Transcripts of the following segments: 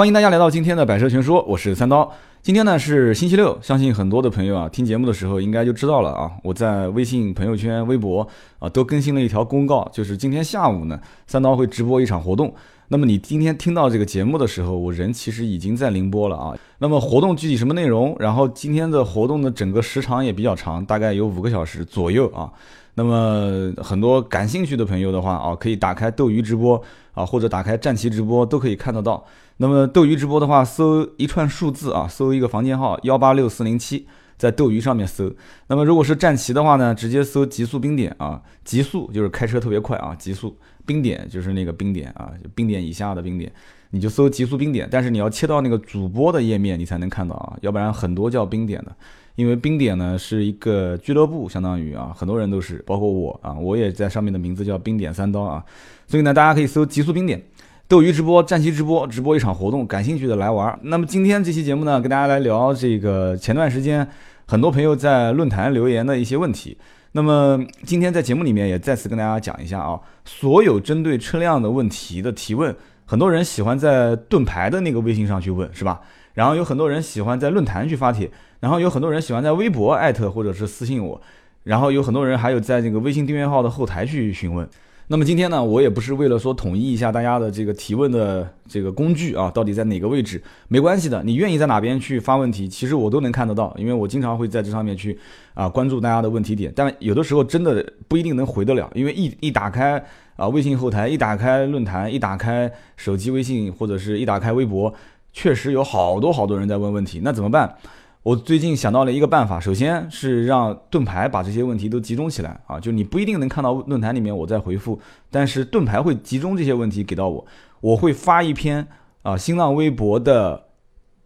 欢迎大家来到今天的百车全说，我是三刀。今天呢是星期六，相信很多的朋友啊听节目的时候应该就知道了啊。我在微信朋友圈、微博啊都更新了一条公告，就是今天下午呢，三刀会直播一场活动。那么你今天听到这个节目的时候，我人其实已经在宁波了啊。那么活动具体什么内容？然后今天的活动的整个时长也比较长，大概有五个小时左右啊。那么很多感兴趣的朋友的话啊，可以打开斗鱼直播啊，或者打开战旗直播都可以看得到。那么斗鱼直播的话，搜一串数字啊，搜一个房间号幺八六四零七，在斗鱼上面搜。那么如果是战旗的话呢，直接搜极速冰点啊，极速就是开车特别快啊，极速冰点就是那个冰点啊，冰点以下的冰点，你就搜极速冰点。但是你要切到那个主播的页面，你才能看到啊，要不然很多叫冰点的，因为冰点呢是一个俱乐部，相当于啊，很多人都是，包括我啊，我也在上面的名字叫冰点三刀啊，所以呢，大家可以搜极速冰点。斗鱼直播、战旗直播，直播一场活动，感兴趣的来玩。那么今天这期节目呢，跟大家来聊这个前段时间很多朋友在论坛留言的一些问题。那么今天在节目里面也再次跟大家讲一下啊，所有针对车辆的问题的提问，很多人喜欢在盾牌的那个微信上去问，是吧？然后有很多人喜欢在论坛去发帖，然后有很多人喜欢在微博艾特或者是私信我，然后有很多人还有在这个微信订阅号的后台去询问。那么今天呢，我也不是为了说统一一下大家的这个提问的这个工具啊，到底在哪个位置？没关系的，你愿意在哪边去发问题，其实我都能看得到，因为我经常会在这上面去啊关注大家的问题点。但有的时候真的不一定能回得了，因为一一打开啊微信后台，一打开论坛，一打开手机微信或者是一打开微博，确实有好多好多人在问问题，那怎么办？我最近想到了一个办法，首先是让盾牌把这些问题都集中起来啊，就你不一定能看到论坛里面我在回复，但是盾牌会集中这些问题给到我，我会发一篇啊新浪微博的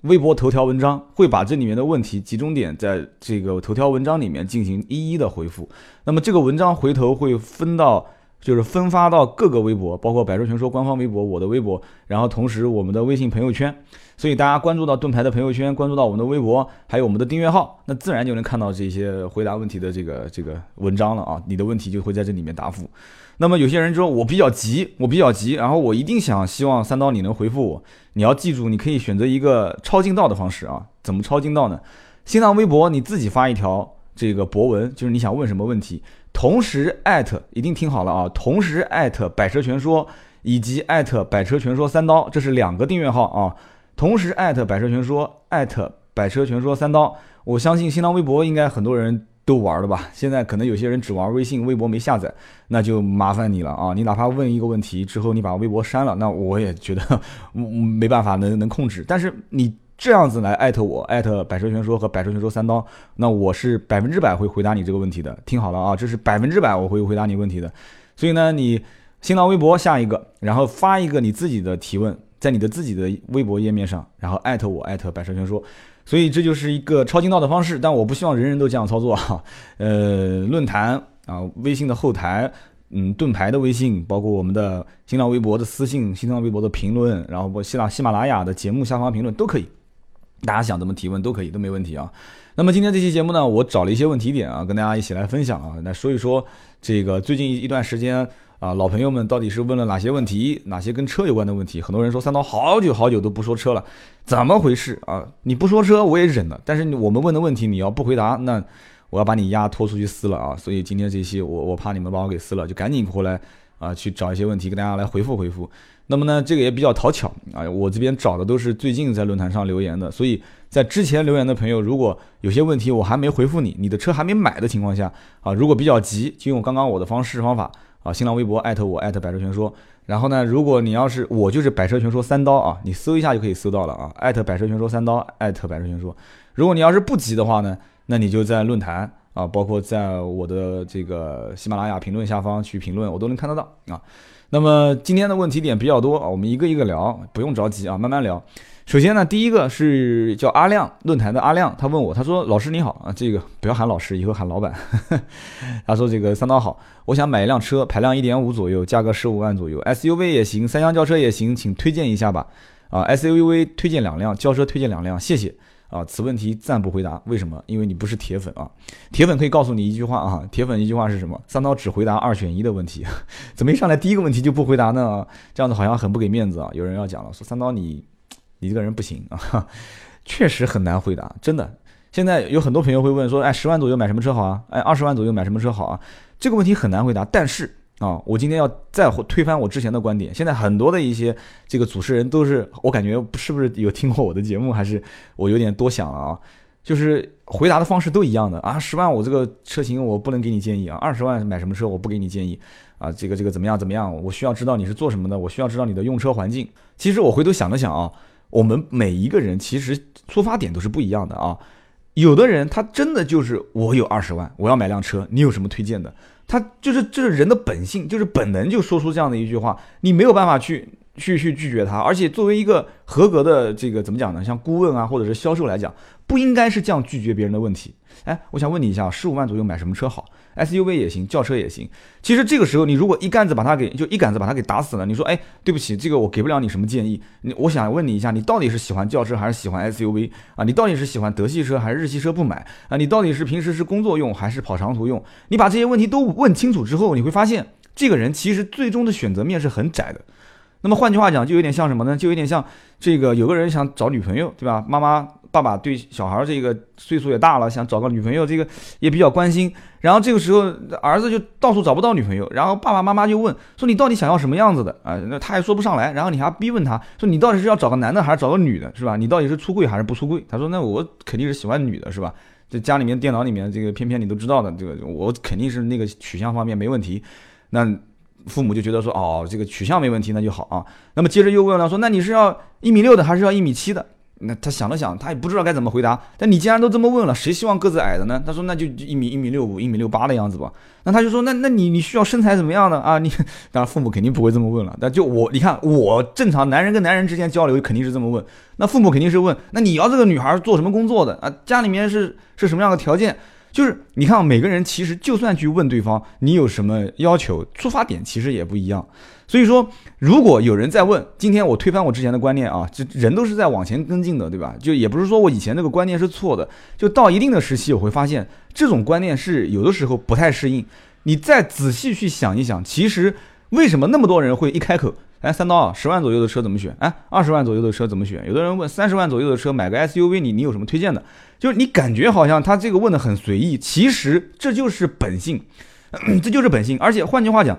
微博头条文章，会把这里面的问题集中点在这个头条文章里面进行一一的回复，那么这个文章回头会分到。就是分发到各个微博，包括百车全说官方微博、我的微博，然后同时我们的微信朋友圈，所以大家关注到盾牌的朋友圈，关注到我们的微博，还有我们的订阅号，那自然就能看到这些回答问题的这个这个文章了啊！你的问题就会在这里面答复。那么有些人说我比较急，我比较急，然后我一定想希望三刀你能回复我。你要记住，你可以选择一个超近道的方式啊！怎么超近道呢？新浪微博你自己发一条这个博文，就是你想问什么问题。同时艾特一定听好了啊！同时艾特百车全说以及艾特百车全说三刀，这是两个订阅号啊。同时艾特百车全说艾特百车全说三刀，我相信新浪微博应该很多人都玩了吧？现在可能有些人只玩微信、微博没下载，那就麻烦你了啊！你哪怕问一个问题之后，你把微博删了，那我也觉得 没办法能能控制。但是你。这样子来艾特我，艾特百车全说和百车全说三刀，那我是百分之百会回答你这个问题的。听好了啊，这是百分之百我会回答你问题的。所以呢，你新浪微博下一个，然后发一个你自己的提问，在你的自己的微博页面上，然后艾特我，艾特百车全说。所以这就是一个超近道的方式，但我不希望人人都这样操作啊。呃，论坛啊，微信的后台，嗯，盾牌的微信，包括我们的新浪微博的私信，新浪微博的评论，然后我希腊喜马拉雅的节目下方评论都可以。大家想怎么提问都可以，都没问题啊。那么今天这期节目呢，我找了一些问题点啊，跟大家一起来分享啊，来说一说这个最近一段时间啊，老朋友们到底是问了哪些问题，哪些跟车有关的问题。很多人说三刀好久好久都不说车了，怎么回事啊？你不说车我也忍了，但是我们问的问题你要不回答，那我要把你丫拖出去撕了啊！所以今天这期我我怕你们把我给撕了，就赶紧回来啊，去找一些问题跟大家来回复回复。那么呢，这个也比较讨巧啊！我这边找的都是最近在论坛上留言的，所以在之前留言的朋友，如果有些问题我还没回复你，你的车还没买的情况下啊，如果比较急，就用刚刚我的方式方法啊，新浪微博艾特我艾特百车全说。然后呢，如果你要是我就是百车全说三刀啊，你搜一下就可以搜到了啊，艾特百车全说三刀艾特百车全说。如果你要是不急的话呢，那你就在论坛啊，包括在我的这个喜马拉雅评论下方去评论，我都能看得到啊。那么今天的问题点比较多啊，我们一个一个聊，不用着急啊，慢慢聊。首先呢，第一个是叫阿亮论坛的阿亮，他问我，他说：“老师你好啊，这个不要喊老师，以后喊老板。”他说：“这个三刀好，我想买一辆车，排量一点五左右，价格十五万左右，SUV 也行，三厢轿车也行，请推荐一下吧。啊，SUV 推荐两辆，轿车推荐两辆，谢谢。”啊，此问题暂不回答。为什么？因为你不是铁粉啊。铁粉可以告诉你一句话啊，铁粉一句话是什么？三刀只回答二选一的问题。怎么一上来第一个问题就不回答呢？这样子好像很不给面子啊。有人要讲了，说三刀你，你这个人不行啊，确实很难回答，真的。现在有很多朋友会问说，哎，十万左右买什么车好啊？哎，二十万左右买什么车好啊？这个问题很难回答。但是啊，我今天要再推翻我之前的观点。现在很多的一些这个主持人都是，我感觉是不是有听过我的节目，还是我有点多想了啊？就是回答的方式都一样的啊，十万我这个车型我不能给你建议啊，二十万买什么车我不给你建议啊，这个这个怎么样怎么样？我需要知道你是做什么的，我需要知道你的用车环境。其实我回头想了想啊，我们每一个人其实出发点都是不一样的啊。有的人他真的就是我有二十万，我要买辆车，你有什么推荐的？他就是这是人的本性，就是本能就说出这样的一句话，你没有办法去去去拒绝他。而且作为一个合格的这个怎么讲呢？像顾问啊或者是销售来讲，不应该是这样拒绝别人的问题。哎，我想问你一下，十五万左右买什么车好？SUV 也行，轿车也行。其实这个时候，你如果一竿子把它给就一竿子把它给打死了，你说，哎，对不起，这个我给不了你什么建议。你我想问你一下，你到底是喜欢轿车还是喜欢 SUV 啊？你到底是喜欢德系车还是日系车不买啊？你到底是平时是工作用还是跑长途用？你把这些问题都问清楚之后，你会发现，这个人其实最终的选择面是很窄的。那么换句话讲，就有点像什么呢？就有点像这个有个人想找女朋友，对吧？妈妈。爸爸对小孩这个岁数也大了，想找个女朋友，这个也比较关心。然后这个时候，儿子就到处找不到女朋友。然后爸爸妈妈就问说：“你到底想要什么样子的啊？”那他也说不上来。然后你还逼问他说：“你到底是要找个男的还是找个女的，是吧？你到底是出柜还是不出柜？”他说：“那我肯定是喜欢女的，是吧？这家里面电脑里面这个偏偏你都知道的，这个我肯定是那个取向方面没问题。”那父母就觉得说：“哦，这个取向没问题，那就好啊。”那么接着又问了说：“那你是要一米六的还是要一米七的？”那他想了想，他也不知道该怎么回答。但你既然都这么问了，谁希望个子矮的呢？他说那就一米一米六五、一米六八的样子吧。那他就说那那你你需要身材怎么样呢啊？你当然父母肯定不会这么问了。但就我你看我正常男人跟男人之间交流肯定是这么问。那父母肯定是问那你要这个女孩做什么工作的啊？家里面是是什么样的条件？就是你看每个人其实就算去问对方你有什么要求，出发点其实也不一样。所以说，如果有人在问，今天我推翻我之前的观念啊，这人都是在往前跟进的，对吧？就也不是说我以前那个观念是错的，就到一定的时期，我会发现这种观念是有的时候不太适应。你再仔细去想一想，其实为什么那么多人会一开口，哎，三刀，十万左右的车怎么选？哎，二十万左右的车怎么选？有的人问三十万左右的车买个 SUV，你你有什么推荐的？就是你感觉好像他这个问的很随意，其实这就是本性，这就是本性。而且换句话讲。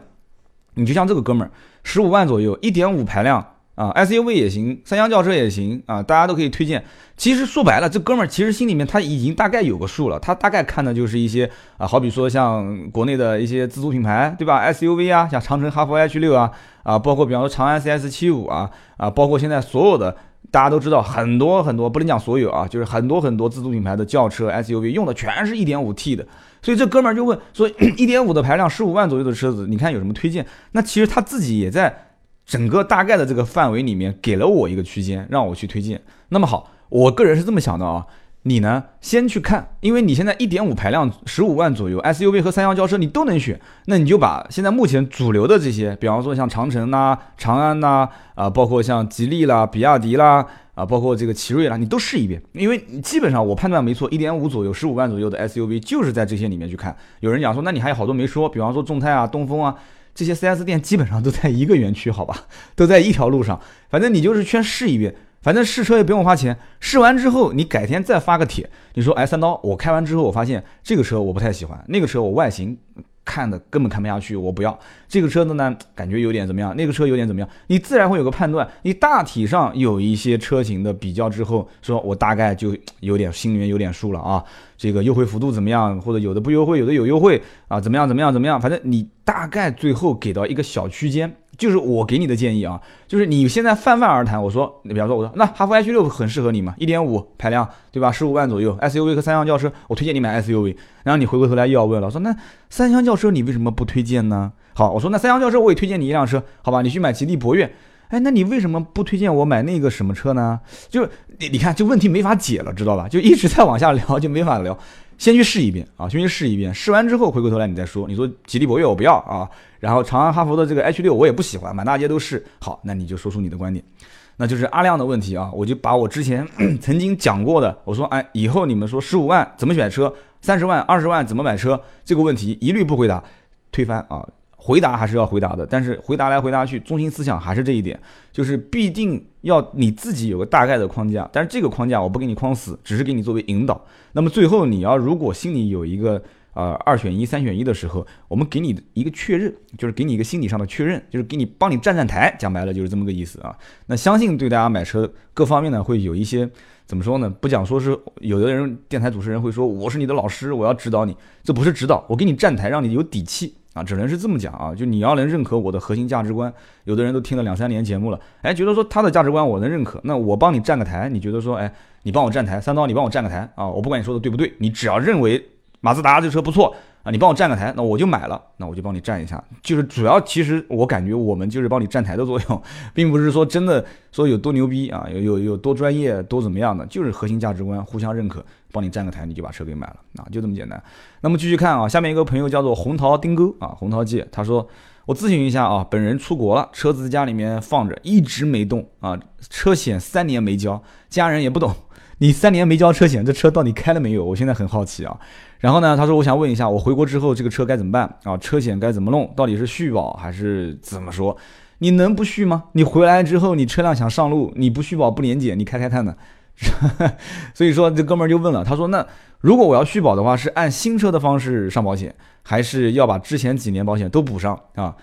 你就像这个哥们儿，十五万左右，一点五排量啊，SUV 也行，三厢轿车也行啊，大家都可以推荐。其实说白了，这哥们儿其实心里面他已经大概有个数了，他大概看的就是一些啊，好比说像国内的一些自主品牌，对吧？SUV 啊，像长城哈弗 H 六啊，啊，包括比方说长安 CS 七五啊，啊，包括现在所有的大家都知道很多很多，不能讲所有啊，就是很多很多自主品牌的轿车 SUV 用的全是一点五 T 的。所以这哥们儿就问说，一点五的排量，十五万左右的车子，你看有什么推荐？那其实他自己也在整个大概的这个范围里面给了我一个区间，让我去推荐。那么好，我个人是这么想的啊，你呢先去看，因为你现在一点五排量，十五万左右 SUV 和三厢轿车你都能选，那你就把现在目前主流的这些，比方说像长城呐、长安呐，啊，包括像吉利啦、比亚迪啦。啊，包括这个奇瑞啦，你都试一遍，因为基本上我判断没错，一点五左右，十五万左右的 SUV 就是在这些里面去看。有人讲说，那你还有好多没说，比方说众泰啊、东风啊这些四 S 店，基本上都在一个园区，好吧，都在一条路上。反正你就是先试一遍，反正试车也不用花钱。试完之后，你改天再发个帖，你说，哎，三刀，我开完之后，我发现这个车我不太喜欢，那个车我外形。看的根本看不下去，我不要这个车子呢，感觉有点怎么样？那个车有点怎么样？你自然会有个判断。你大体上有一些车型的比较之后，说我大概就有点心里面有点数了啊。这个优惠幅度怎么样？或者有的不优惠，有的有优惠啊？怎么样？怎么样？怎么样？反正你大概最后给到一个小区间。就是我给你的建议啊，就是你现在泛泛而谈，我说，你比方说，我说那哈弗 H 六很适合你嘛，一点五排量，对吧？十五万左右，SUV 和三厢轿车，我推荐你买 SUV。然后你回过头来又要问了，说那三厢轿车你为什么不推荐呢？好，我说那三厢轿车我也推荐你一辆车，好吧？你去买吉利博越。哎，那你为什么不推荐我买那个什么车呢？就你你看，就问题没法解了，知道吧？就一直在往下聊，就没法聊。先去试一遍啊，先去试一遍，试完之后回过头来你再说。你说吉利博越我不要啊，然后长安哈弗的这个 H 六我也不喜欢，满大街都是。好，那你就说出你的观点，那就是阿亮的问题啊。我就把我之前 曾经讲过的，我说哎，以后你们说十五万怎么选车，三十万、二十万怎么买车这个问题一律不回答，推翻啊。回答还是要回答的，但是回答来回答去，中心思想还是这一点，就是必定要你自己有个大概的框架，但是这个框架我不给你框死，只是给你作为引导。那么最后你要如果心里有一个呃二选一、三选一的时候，我们给你一个确认，就是给你一个心理上的确认，就是给你帮你站站台，讲白了就是这么个意思啊。那相信对大家买车各方面呢会有一些。怎么说呢？不讲说是有的人电台主持人会说我是你的老师，我要指导你，这不是指导，我给你站台，让你有底气啊，只能是这么讲啊。就你要能认可我的核心价值观，有的人都听了两三年节目了，哎，觉得说他的价值观我能认可，那我帮你站个台，你觉得说，哎，你帮我站台，三刀你帮我站个台啊，我不管你说的对不对，你只要认为马自达这车不错。啊，你帮我站个台，那我就买了，那我就帮你站一下。就是主要，其实我感觉我们就是帮你站台的作用，并不是说真的说有多牛逼啊，有有有多专业，多怎么样的，就是核心价值观互相认可，帮你站个台，你就把车给买了啊，就这么简单。那么继续看啊，下面一个朋友叫做红桃丁哥啊，红桃记，他说我咨询一下啊，本人出国了，车子家里面放着，一直没动啊，车险三年没交，家人也不懂。你三年没交车险，这车到底开了没有？我现在很好奇啊。然后呢，他说我想问一下，我回国之后这个车该怎么办啊？车险该怎么弄？到底是续保还是怎么说？你能不续吗？你回来之后你车辆想上路，你不续保不年检，你开开看呢？所以说这哥们儿就问了，他说那如果我要续保的话，是按新车的方式上保险，还是要把之前几年保险都补上啊？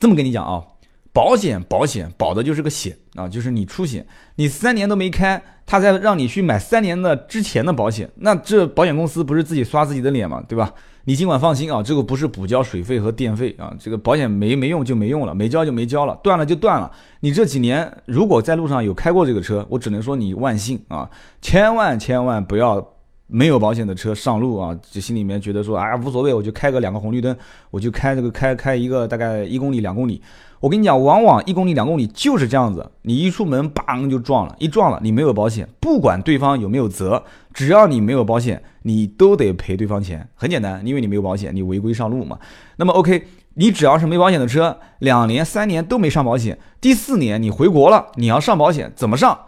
这么跟你讲啊。保险，保险保的就是个险啊，就是你出险，你三年都没开，他再让你去买三年的之前的保险，那这保险公司不是自己刷自己的脸嘛？对吧？你尽管放心啊，这个不是补交水费和电费啊，这个保险没没用就没用了，没交就没交了，断了就断了。你这几年如果在路上有开过这个车，我只能说你万幸啊，千万千万不要没有保险的车上路啊，就心里面觉得说啊无所谓，我就开个两个红绿灯，我就开这个开开一个大概一公里两公里。我跟你讲，往往一公里、两公里就是这样子。你一出门，邦就撞了，一撞了，你没有保险，不管对方有没有责，只要你没有保险，你都得赔对方钱。很简单，因为你没有保险，你违规上路嘛。那么 OK，你只要是没保险的车，两年、三年都没上保险，第四年你回国了，你要上保险，怎么上？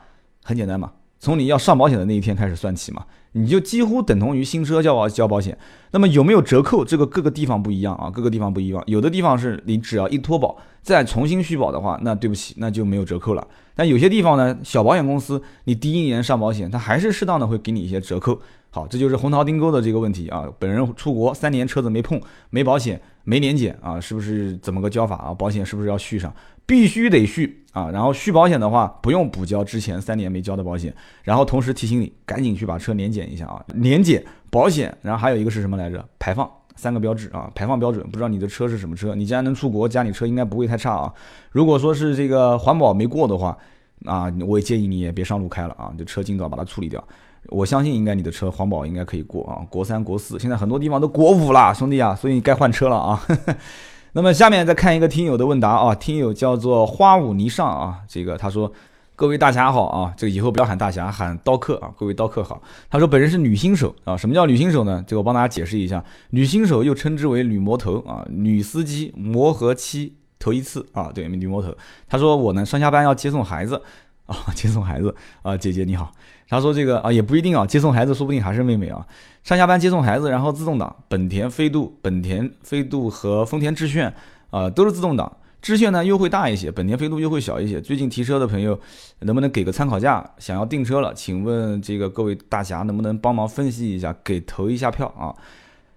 很简单嘛，从你要上保险的那一天开始算起嘛。你就几乎等同于新车交保交保险，那么有没有折扣？这个各个地方不一样啊，各个地方不一样。有的地方是你只要一脱保再重新续保的话，那对不起，那就没有折扣了。但有些地方呢，小保险公司你第一年上保险，它还是适当的会给你一些折扣。好，这就是红桃丁沟的这个问题啊。本人出国三年车子没碰，没保险，没年检啊，是不是怎么个交法啊？保险是不是要续上？必须得续啊！然后续保险的话，不用补交之前三年没交的保险。然后同时提醒你，赶紧去把车年检一下啊！年检、保险，然后还有一个是什么来着？排放三个标志啊！排放标准，不知道你的车是什么车？你既然能出国，家里车应该不会太差啊。如果说是这个环保没过的话，啊，我也建议你也别上路开了啊！这车尽早把它处理掉。我相信应该你的车环保应该可以过啊，国三、国四，现在很多地方都国五了，兄弟啊，所以你该换车了啊。那么下面再看一个听友的问答啊，听友叫做花舞霓裳啊，这个他说各位大侠好啊，这个以后不要喊大侠，喊刀客啊，各位刀客好。他说本人是女新手啊，什么叫女新手呢？这个我帮大家解释一下，女新手又称之为女魔头啊，女司机磨合期头一次啊，对，女魔头。他说我呢上下班要接送孩子啊，接送孩子啊，姐姐你好。他说这个啊也不一定啊，接送孩子说不定还是妹妹啊。上下班接送孩子，然后自动挡，本田飞度、本田飞度和丰田致炫啊都是自动挡。致炫呢优惠大一些，本田飞度优惠小一些。最近提车的朋友能不能给个参考价？想要订车了，请问这个各位大侠能不能帮忙分析一下，给投一下票啊？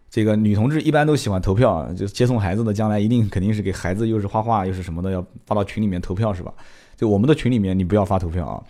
这个女同志一般都喜欢投票啊，就接送孩子的将来一定肯定是给孩子又是画画又是什么的，要发到群里面投票是吧？就我们的群里面你不要发投票啊。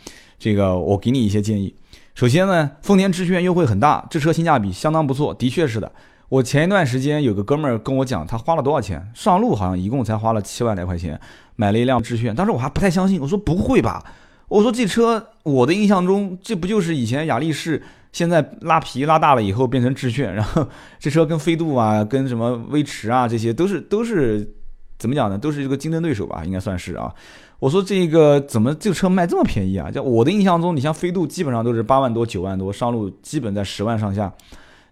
这个我给你一些建议。首先呢，丰田致炫优惠很大，这车性价比相当不错，的确是的。我前一段时间有个哥们儿跟我讲，他花了多少钱上路，好像一共才花了七万来块钱，买了一辆致炫。当时我还不太相信，我说不会吧？我说这车我的印象中，这不就是以前雅力士，现在拉皮拉大了以后变成致炫，然后这车跟飞度啊，跟什么威驰啊，这些都是都是怎么讲呢？都是一个竞争对手吧，应该算是啊。我说这个怎么这个车卖这么便宜啊？就我的印象中，你像飞度基本上都是八万多、九万多，上路基本在十万上下。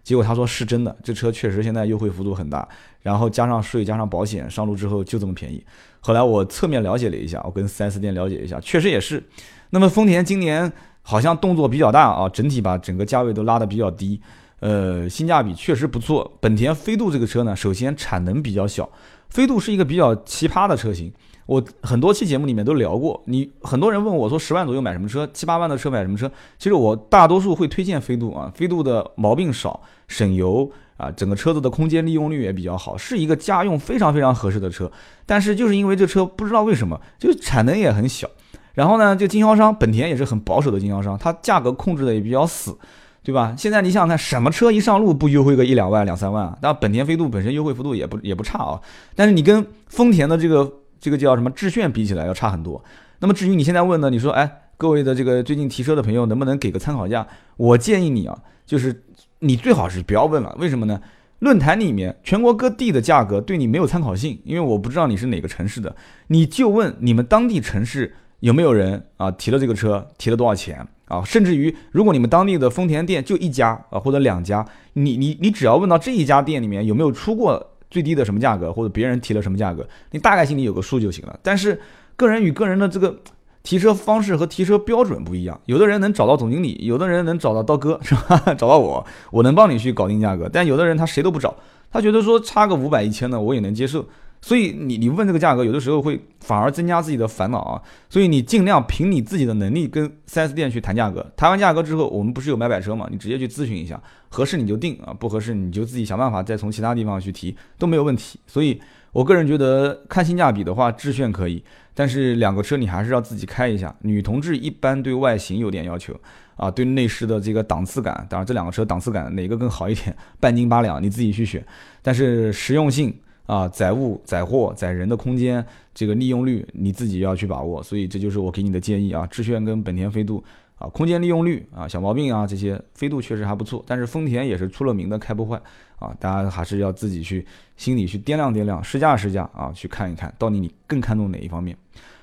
结果他说是真的，这车确实现在优惠幅度很大，然后加上税加上保险，上路之后就这么便宜。后来我侧面了解了一下，我跟 4S 店了解一下，确实也是。那么丰田今年好像动作比较大啊，整体把整个价位都拉得比较低，呃，性价比确实不错。本田飞度这个车呢，首先产能比较小。飞度是一个比较奇葩的车型。我很多期节目里面都聊过，你很多人问我说十万左右买什么车，七八万的车买什么车？其实我大多数会推荐飞度啊，飞度的毛病少，省油啊，整个车子的空间利用率也比较好，是一个家用非常非常合适的车。但是就是因为这车不知道为什么，就产能也很小，然后呢，就经销商本田也是很保守的经销商，它价格控制的也比较死，对吧？现在你想想看，什么车一上路不优惠个一两万、两三万啊？那本田飞度本身优惠幅度也不也不差啊，但是你跟丰田的这个。这个叫什么致炫比起来要差很多。那么至于你现在问的，你说，哎，各位的这个最近提车的朋友，能不能给个参考价？我建议你啊，就是你最好是不要问了。为什么呢？论坛里面全国各地的价格对你没有参考性，因为我不知道你是哪个城市的，你就问你们当地城市有没有人啊提了这个车，提了多少钱啊？甚至于如果你们当地的丰田店就一家啊或者两家，你你你只要问到这一家店里面有没有出过。最低的什么价格，或者别人提了什么价格，你大概心里有个数就行了。但是个人与个人的这个 提车方式和提车标准不一样，有的人能找到总经理，有的人能找到刀哥，是吧？找到我，我能帮你去搞定价格。但有的人他谁都不找，他觉得说差个五百一千的我也能接受。所以你你问这个价格，有的时候会反而增加自己的烦恼啊。所以你尽量凭你自己的能力跟 4S 店去谈价格，谈完价格之后，我们不是有买百车嘛？你直接去咨询一下，合适你就定啊，不合适你就自己想办法再从其他地方去提都没有问题。所以我个人觉得看性价比的话，致炫可以，但是两个车你还是要自己开一下。女同志一般对外形有点要求啊，对内饰的这个档次感，当然这两个车档次感哪个更好一点，半斤八两你自己去选。但是实用性。啊，载物、载货、载人的空间，这个利用率你自己要去把握，所以这就是我给你的建议啊。致炫跟本田飞度啊，空间利用率啊，小毛病啊这些，飞度确实还不错，但是丰田也是出了名的开不坏啊。大家还是要自己去心里去掂量掂量，试驾试驾啊，去看一看到底你更看重哪一方面。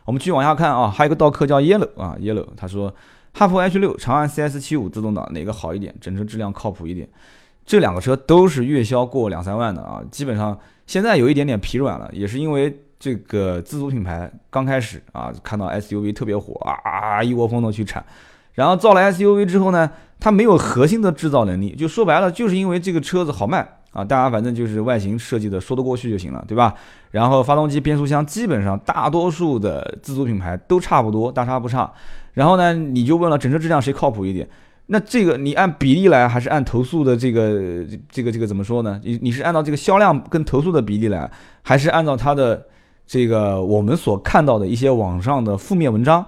我们继续往下看啊，还有一个刀客叫 Yellow 啊，Yellow 他说，哈弗 H 六、长安 CS 七五自动挡哪个好一点？整车质量靠谱一点？这两个车都是月销过两三万的啊，基本上。现在有一点点疲软了，也是因为这个自主品牌刚开始啊，看到 SUV 特别火啊，一窝蜂的去产，然后造了 SUV 之后呢，它没有核心的制造能力，就说白了，就是因为这个车子好卖啊，大家反正就是外形设计的说得过去就行了，对吧？然后发动机、变速箱基本上大多数的自主品牌都差不多，大差不差。然后呢，你就问了，整车质量谁靠谱一点？那这个你按比例来，还是按投诉的这个这个这个怎么说呢？你你是按照这个销量跟投诉的比例来，还是按照它的这个我们所看到的一些网上的负面文章，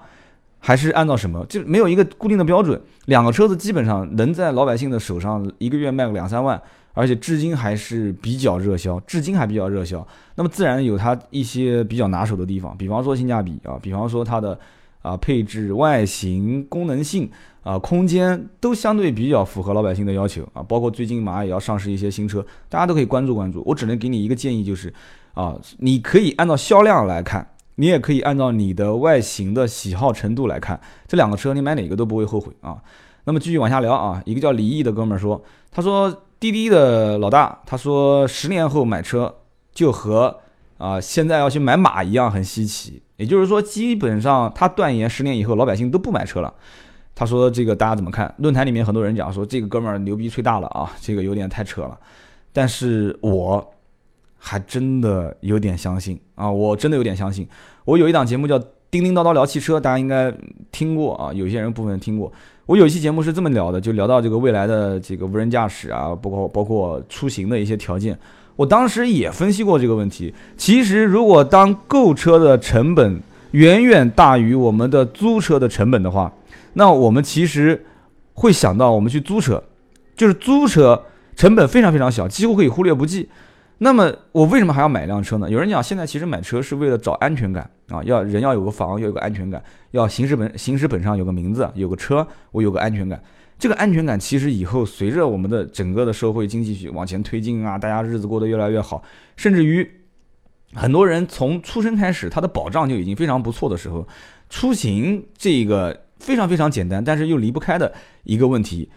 还是按照什么？就没有一个固定的标准。两个车子基本上能在老百姓的手上一个月卖个两三万，而且至今还是比较热销，至今还比较热销。那么自然有它一些比较拿手的地方，比方说性价比啊，比方说它的啊配置、外形、功能性。啊，空间都相对比较符合老百姓的要求啊，包括最近马上也要上市一些新车，大家都可以关注关注。我只能给你一个建议，就是啊，你可以按照销量来看，你也可以按照你的外形的喜好程度来看，这两个车你买哪个都不会后悔啊。那么继续往下聊啊，一个叫李毅的哥们儿说，他说滴滴的老大，他说十年后买车就和啊现在要去买马一样很稀奇，也就是说，基本上他断言十年以后老百姓都不买车了。他说：“这个大家怎么看？论坛里面很多人讲说，这个哥们儿牛逼吹大了啊，这个有点太扯了。但是我还真的有点相信啊，我真的有点相信。我有一档节目叫《叮叮叨叨聊汽车》，大家应该听过啊，有些人部分听过。我有一期节目是这么聊的，就聊到这个未来的这个无人驾驶啊，包括包括出行的一些条件。我当时也分析过这个问题。其实，如果当购车的成本远远大于我们的租车的成本的话，那我们其实会想到，我们去租车，就是租车成本非常非常小，几乎可以忽略不计。那么我为什么还要买一辆车呢？有人讲，现在其实买车是为了找安全感啊，要人要有个房，要有个安全感，要行驶本行驶本上有个名字，有个车，我有个安全感。这个安全感其实以后随着我们的整个的社会经济去往前推进啊，大家日子过得越来越好，甚至于很多人从出生开始，他的保障就已经非常不错的时候，出行这个。非常非常简单，但是又离不开的一个问题，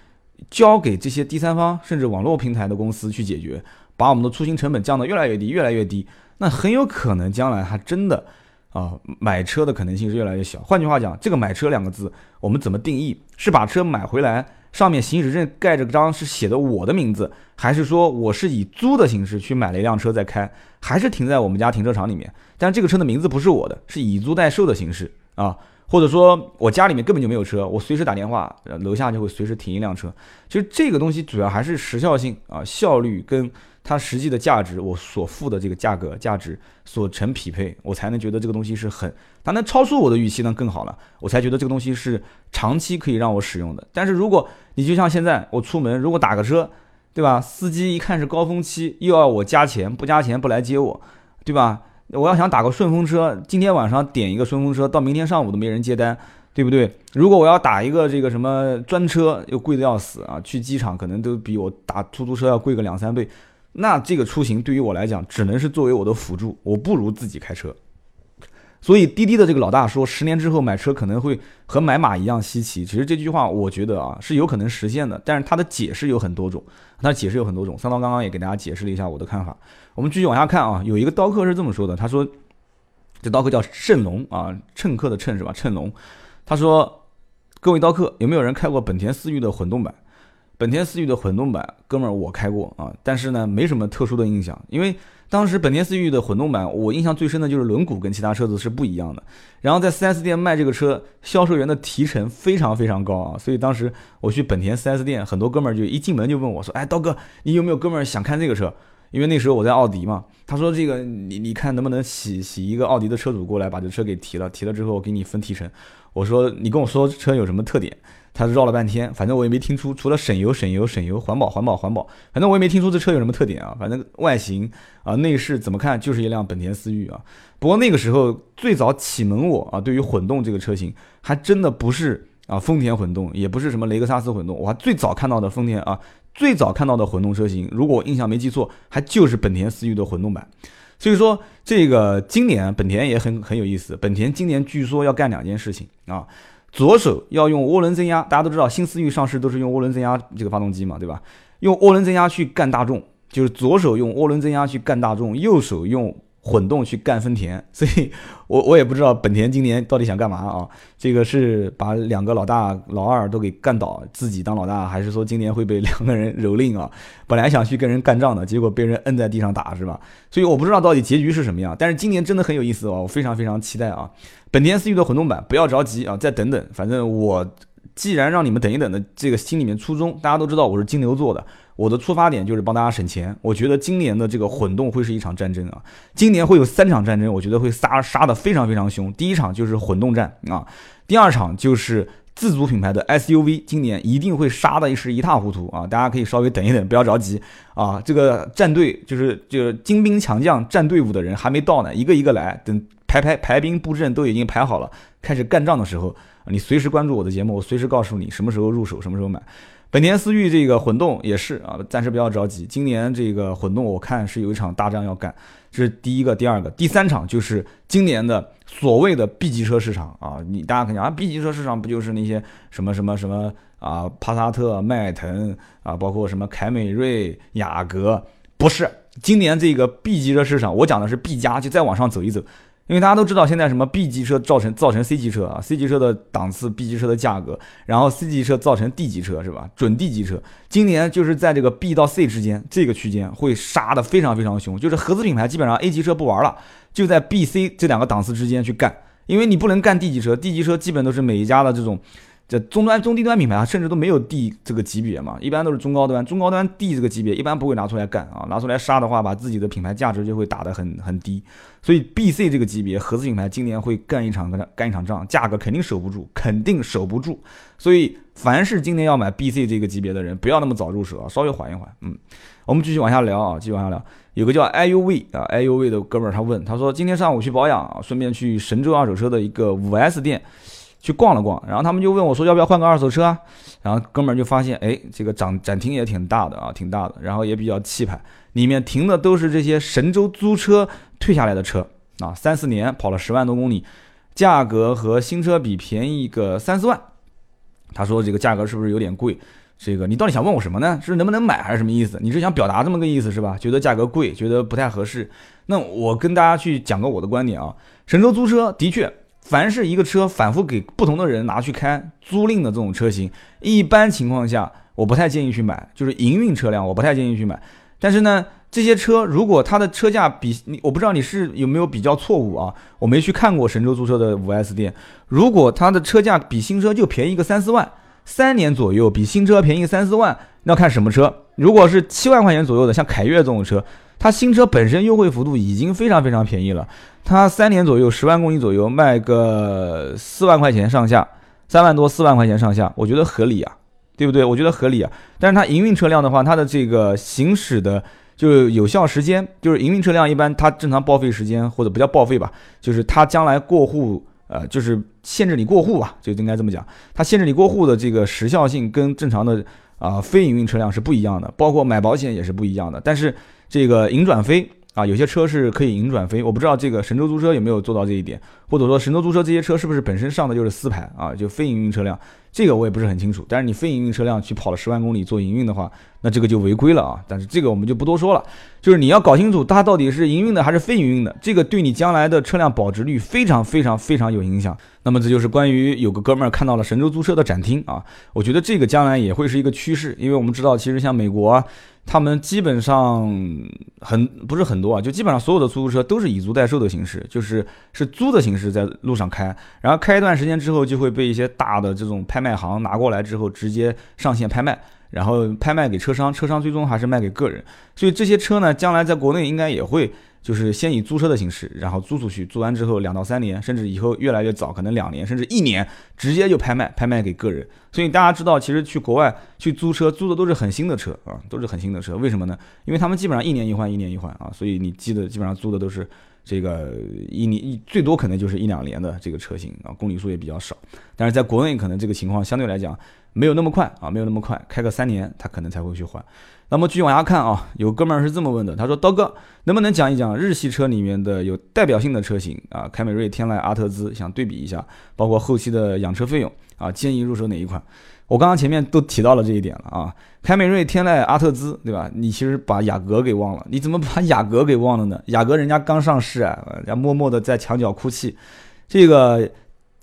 交给这些第三方甚至网络平台的公司去解决，把我们的出行成本降得越来越低，越来越低。那很有可能将来还真的啊，买车的可能性是越来越小。换句话讲，这个“买车”两个字，我们怎么定义？是把车买回来，上面行驶证盖着章是写的我的名字，还是说我是以租的形式去买了一辆车在开，还是停在我们家停车场里面？但这个车的名字不是我的，是以租代售的形式啊，或者说我家里面根本就没有车，我随时打电话，楼下就会随时停一辆车。其实这个东西主要还是时效性啊，效率跟。它实际的价值，我所付的这个价格价值所成匹配，我才能觉得这个东西是很，它能超出我的预期，那更好了，我才觉得这个东西是长期可以让我使用的。但是如果你就像现在我出门，如果打个车，对吧？司机一看是高峰期，又要我加钱，不加钱不来接我，对吧？我要想打个顺风车，今天晚上点一个顺风车，到明天上午都没人接单，对不对？如果我要打一个这个什么专车，又贵的要死啊，去机场可能都比我打出租车要贵个两三倍。那这个出行对于我来讲，只能是作为我的辅助，我不如自己开车。所以滴滴的这个老大说，十年之后买车可能会和买马一样稀奇。其实这句话我觉得啊是有可能实现的，但是它的解释有很多种，它解释有很多种。三刀刚刚也给大家解释了一下我的看法。我们继续往下看啊，有一个刀客是这么说的，他说，这刀客叫盛龙啊，乘客的乘是吧？乘龙，他说，各位刀客有没有人开过本田思域的混动版？本田思域的混动版，哥们儿我开过啊，但是呢没什么特殊的印象，因为当时本田思域的混动版，我印象最深的就是轮毂跟其他车子是不一样的。然后在 4S 店卖这个车，销售员的提成非常非常高啊，所以当时我去本田 4S 店，很多哥们儿就一进门就问我说：“哎，刀哥，你有没有哥们儿想看这个车？”因为那时候我在奥迪嘛，他说：“这个你你看能不能洗洗一个奥迪的车主过来把这车给提了，提了之后我给你分提成。”我说：“你跟我说车有什么特点？”他绕了半天，反正我也没听出，除了省油、省油、省油，环保、环保、环保，反正我也没听出这车有什么特点啊。反正外形啊、内饰怎么看就是一辆本田思域啊。不过那个时候最早启蒙我啊，对于混动这个车型，还真的不是啊丰田混动，也不是什么雷克萨斯混动，我还最早看到的丰田啊，最早看到的混动车型，如果我印象没记错，还就是本田思域的混动版。所以说这个今年本田也很很有意思，本田今年据说要干两件事情啊。左手要用涡轮增压，大家都知道新思域上市都是用涡轮增压这个发动机嘛，对吧？用涡轮增压去干大众，就是左手用涡轮增压去干大众，右手用混动去干丰田。所以，我我也不知道本田今年到底想干嘛啊？这个是把两个老大、老二都给干倒，自己当老大，还是说今年会被两个人蹂躏啊？本来想去跟人干仗的，结果被人摁在地上打，是吧？所以我不知道到底结局是什么样。但是今年真的很有意思哦，我非常非常期待啊！本田思域的混动版，不要着急啊，再等等。反正我既然让你们等一等的，这个心里面初衷，大家都知道我是金牛座的，我的出发点就是帮大家省钱。我觉得今年的这个混动会是一场战争啊，今年会有三场战争，我觉得会杀杀的非常非常凶。第一场就是混动战啊，第二场就是自主品牌的 SUV，今年一定会杀的是一塌糊涂啊，大家可以稍微等一等，不要着急啊。这个战队就是就精兵强将战队伍的人还没到呢，一个一个来，等。排排排兵布阵都已经排好了，开始干仗的时候，你随时关注我的节目，我随时告诉你什么时候入手，什么时候买。本田思域这个混动也是啊，暂时不要着急。今年这个混动我看是有一场大仗要干，这是第一个，第二个，第三场就是今年的所谓的 B 级车市场啊。你大家看啊，B 级车市场不就是那些什么什么什么啊，帕萨特、迈腾啊，包括什么凯美瑞、雅阁，不是。今年这个 B 级车市场，我讲的是 B 加，就再往上走一走。因为大家都知道，现在什么 B 级车造成造成 C 级车啊，C 级车的档次，B 级车的价格，然后 C 级车造成 D 级车是吧？准 D 级车，今年就是在这个 B 到 C 之间这个区间会杀的非常非常凶，就是合资品牌基本上 A 级车不玩了，就在 B、C 这两个档次之间去干，因为你不能干 D 级车，D 级车基本都是每一家的这种。这中端、中低端品牌啊，甚至都没有 D 这个级别嘛，一般都是中高端。中高端 D 这个级别一般不会拿出来干啊，拿出来杀的话，把自己的品牌价值就会打得很很低。所以 B、C 这个级别合资品牌今年会干一场干干一场仗，价格肯定守不住，肯定守不住。所以凡是今年要买 B、C 这个级别的人，不要那么早入手啊，稍微缓一缓。嗯，我们继续往下聊啊，继续往下聊。有个叫 IUV 啊，IUV 的哥们儿他问，他说今天上午去保养啊，顺便去神州二手车的一个五 S 店。去逛了逛，然后他们就问我说要不要换个二手车啊？然后哥们儿就发现，哎，这个展展厅也挺大的啊，挺大的，然后也比较气派，里面停的都是这些神州租车退下来的车啊，三四年跑了十万多公里，价格和新车比便宜个三四万。他说这个价格是不是有点贵？这个你到底想问我什么呢？是能不能买还是什么意思？你是想表达这么个意思是吧？觉得价格贵，觉得不太合适。那我跟大家去讲个我的观点啊，神州租车的确，凡是一个车反复给不同的人拿去开租赁的这种车型，一般情况下我不太建议去买，就是营运车辆我不太建议去买。但是呢，这些车如果它的车价比你，我不知道你是有没有比较错误啊？我没去看过神州租车的五 S 店，如果它的车价比新车就便宜个三四万。三年左右比新车便宜三四万，要看什么车。如果是七万块钱左右的，像凯越这种车，它新车本身优惠幅度已经非常非常便宜了。它三年左右十万公里左右卖个四万块钱上下，三万多四万块钱上下，我觉得合理啊，对不对？我觉得合理啊。但是它营运车辆的话，它的这个行驶的就有效时间，就是营运车辆一般它正常报废时间或者不叫报废吧，就是它将来过户。呃，就是限制你过户吧，就应该这么讲。它限制你过户的这个时效性跟正常的啊非营运车辆是不一样的，包括买保险也是不一样的。但是这个营转非啊，有些车是可以营转非，我不知道这个神州租车有没有做到这一点，或者说神州租车这些车是不是本身上的就是私牌啊，就非营运车辆。这个我也不是很清楚，但是你非营运车辆去跑了十万公里做营运的话，那这个就违规了啊。但是这个我们就不多说了，就是你要搞清楚它到底是营运的还是非营运的，这个对你将来的车辆保值率非常非常非常有影响。那么这就是关于有个哥们儿看到了神州租车的展厅啊，我觉得这个将来也会是一个趋势，因为我们知道其实像美国。他们基本上很不是很多啊，就基本上所有的出租车都是以租代售的形式，就是是租的形式在路上开，然后开一段时间之后就会被一些大的这种拍卖行拿过来之后直接上线拍卖，然后拍卖给车商，车商最终还是卖给个人，所以这些车呢，将来在国内应该也会。就是先以租车的形式，然后租出去，租完之后两到三年，甚至以后越来越早，可能两年甚至一年，直接就拍卖，拍卖给个人。所以大家知道，其实去国外去租车，租的都是很新的车啊，都是很新的车。为什么呢？因为他们基本上一年一换，一年一换啊，所以你记得基本上租的都是这个一年一最多可能就是一两年的这个车型啊，公里数也比较少。但是在国内可能这个情况相对来讲没有那么快啊，没有那么快，开个三年他可能才会去换。那么继续往下看啊，有哥们儿是这么问的，他说：“刀哥，能不能讲一讲日系车里面的有代表性的车型啊？凯美瑞、天籁、阿特兹，想对比一下，包括后期的养车费用啊，建议入手哪一款？”我刚刚前面都提到了这一点了啊，凯美瑞、天籁、阿特兹，对吧？你其实把雅阁给忘了，你怎么把雅阁给忘了呢？雅阁人家刚上市啊，人家默默的在墙角哭泣。这个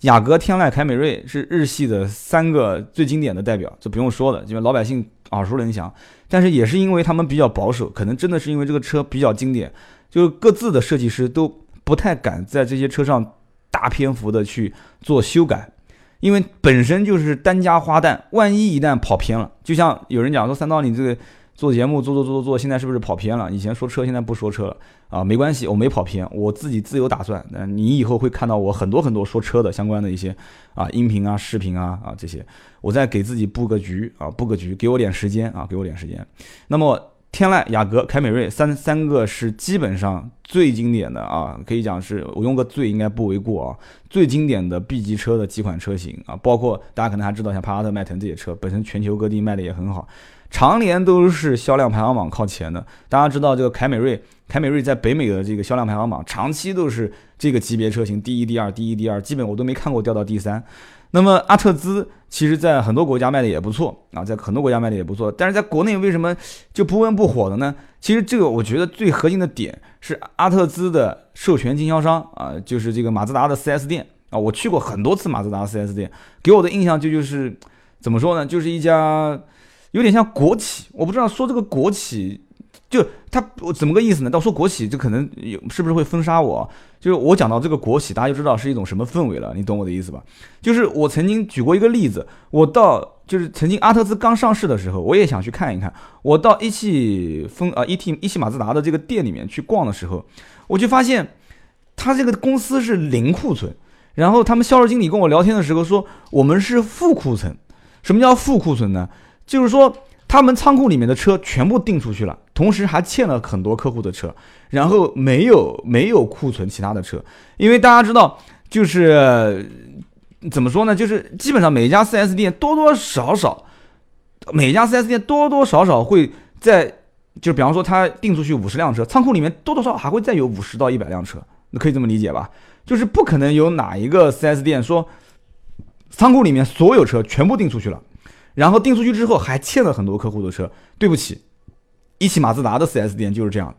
雅阁、天籁、凯美瑞是日系的三个最经典的代表，这不用说的，因为老百姓耳熟能详。但是也是因为他们比较保守，可能真的是因为这个车比较经典，就各自的设计师都不太敢在这些车上大篇幅的去做修改，因为本身就是单家花旦，万一一旦跑偏了，就像有人讲说三刀你这个。做节目做做做做做，现在是不是跑偏了？以前说车，现在不说车了啊？没关系，我没跑偏，我自己自有打算。那你以后会看到我很多很多说车的相关的一些啊音频啊、视频啊啊这些，我再给自己布个局啊，布个局，给我点时间啊，给我点时间。那么天籁、雅阁、凯美瑞三三个是基本上最经典的啊，可以讲是我用个最应该不为过啊，最经典的 B 级车的几款车型啊，包括大家可能还知道像帕萨特、迈腾这些车，本身全球各地卖的也很好。常年都是销量排行榜靠前的，大家知道这个凯美瑞，凯美瑞在北美的这个销量排行榜长期都是这个级别车型第一、第二、第一、第二，基本我都没看过掉到第三。那么阿特兹其实在很多国家卖的也不错啊，在很多国家卖的也不错，但是在国内为什么就不温不火的呢？其实这个我觉得最核心的点是阿特兹的授权经销商啊，就是这个马自达的 4S 店啊，我去过很多次马自达 4S 店，给我的印象就就是怎么说呢，就是一家。有点像国企，我不知道说这个国企，就他怎么个意思呢？到说国企，就可能有是不是会封杀我？就是我讲到这个国企，大家就知道是一种什么氛围了，你懂我的意思吧？就是我曾经举过一个例子，我到就是曾经阿特兹刚上市的时候，我也想去看一看。我到一汽丰啊一汽一汽马自达的这个店里面去逛的时候，我就发现他这个公司是零库存，然后他们销售经理跟我聊天的时候说，我们是负库存。什么叫负库存呢？就是说，他们仓库里面的车全部订出去了，同时还欠了很多客户的车，然后没有没有库存其他的车，因为大家知道，就是怎么说呢？就是基本上每一家 4S 店多多少少，每一家 4S 店多多少少会在，就比方说他订出去五十辆车，仓库里面多多少少还会再有五十到一百辆车，那可以这么理解吧？就是不可能有哪一个 4S 店说仓库里面所有车全部订出去了。然后定出去之后还欠了很多客户的车。对不起，一汽马自达的 4S 店就是这样。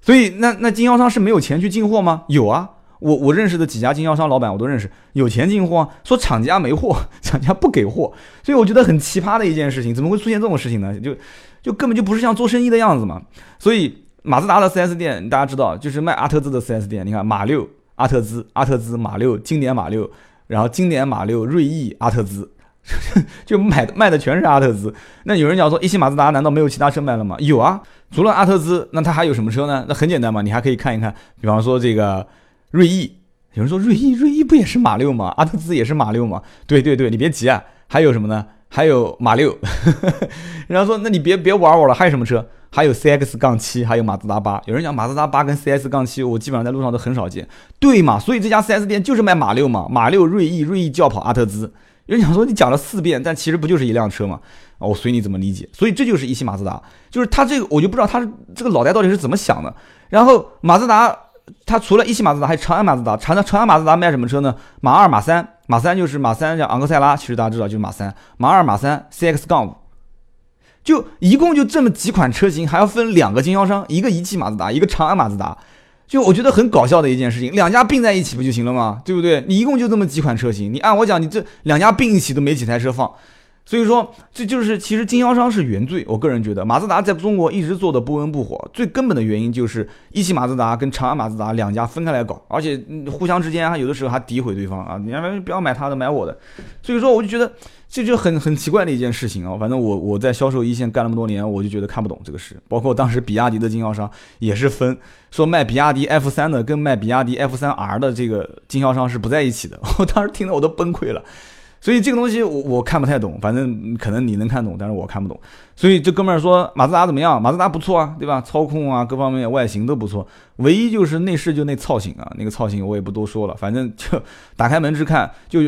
所以那那经销商是没有钱去进货吗？有啊，我我认识的几家经销商老板我都认识，有钱进货，说厂家没货，厂家不给货。所以我觉得很奇葩的一件事情，怎么会出现这种事情呢？就就根本就不是像做生意的样子嘛。所以马自达的 4S 店大家知道，就是卖阿特兹的 4S 店。你看马六、阿特兹、阿特兹、马六、经典马六，然后经典马六、锐意、阿特兹。就买卖的全是阿特兹，那有人讲说一汽马自达难道没有其他车卖了吗？有啊，除了阿特兹，那它还有什么车呢？那很简单嘛，你还可以看一看，比方说这个锐意，有人说锐意，锐意不也是马六吗？阿特兹也是马六吗？对对对，你别急啊，还有什么呢？还有马六，然后说那你别别玩我了，还有什么车？还有 CX 杠七，还有马自达八。有人讲马自达八跟 CS 杠七，我基本上在路上都很少见，对嘛？所以这家 4S 店就是卖马六嘛，马六、锐意、锐意轿跑、阿特兹。有人想说你讲了四遍，但其实不就是一辆车吗？啊，我随你怎么理解。所以这就是一汽马自达，就是他这个我就不知道他这个脑袋到底是怎么想的。然后马自达，它除了一汽马自达，还有长安马自达。长安长安马自达卖什么车呢？马二、马三。马三就是马三，叫昂克赛拉，其实大家知道就是马三。马二、马三，CX 杠五，就一共就这么几款车型，还要分两个经销商，一个一汽马自达，一个长安马自达。就我觉得很搞笑的一件事情，两家并在一起不就行了吗？对不对？你一共就这么几款车型，你按我讲，你这两家并一起都没几台车放，所以说这就是其实经销商是原罪。我个人觉得，马自达在中国一直做的不温不火，最根本的原因就是一汽马自达跟长安马自达两家分开来搞，而且互相之间还有的时候还诋毁对方啊，你不要买他的，买我的。所以说我就觉得。这就很很奇怪的一件事情啊！反正我我在销售一线干那么多年，我就觉得看不懂这个事。包括当时比亚迪的经销商也是分，说卖比亚迪 F 三的跟卖比亚迪 F 三 R 的这个经销商是不在一起的。我当时听得我都崩溃了。所以这个东西我我看不太懂，反正可能你能看懂，但是我看不懂。所以这哥们儿说马自达怎么样？马自达不错啊，对吧？操控啊，各方面外形都不错，唯一就是内饰就那造型啊，那个造型我也不多说了，反正就打开门之看就。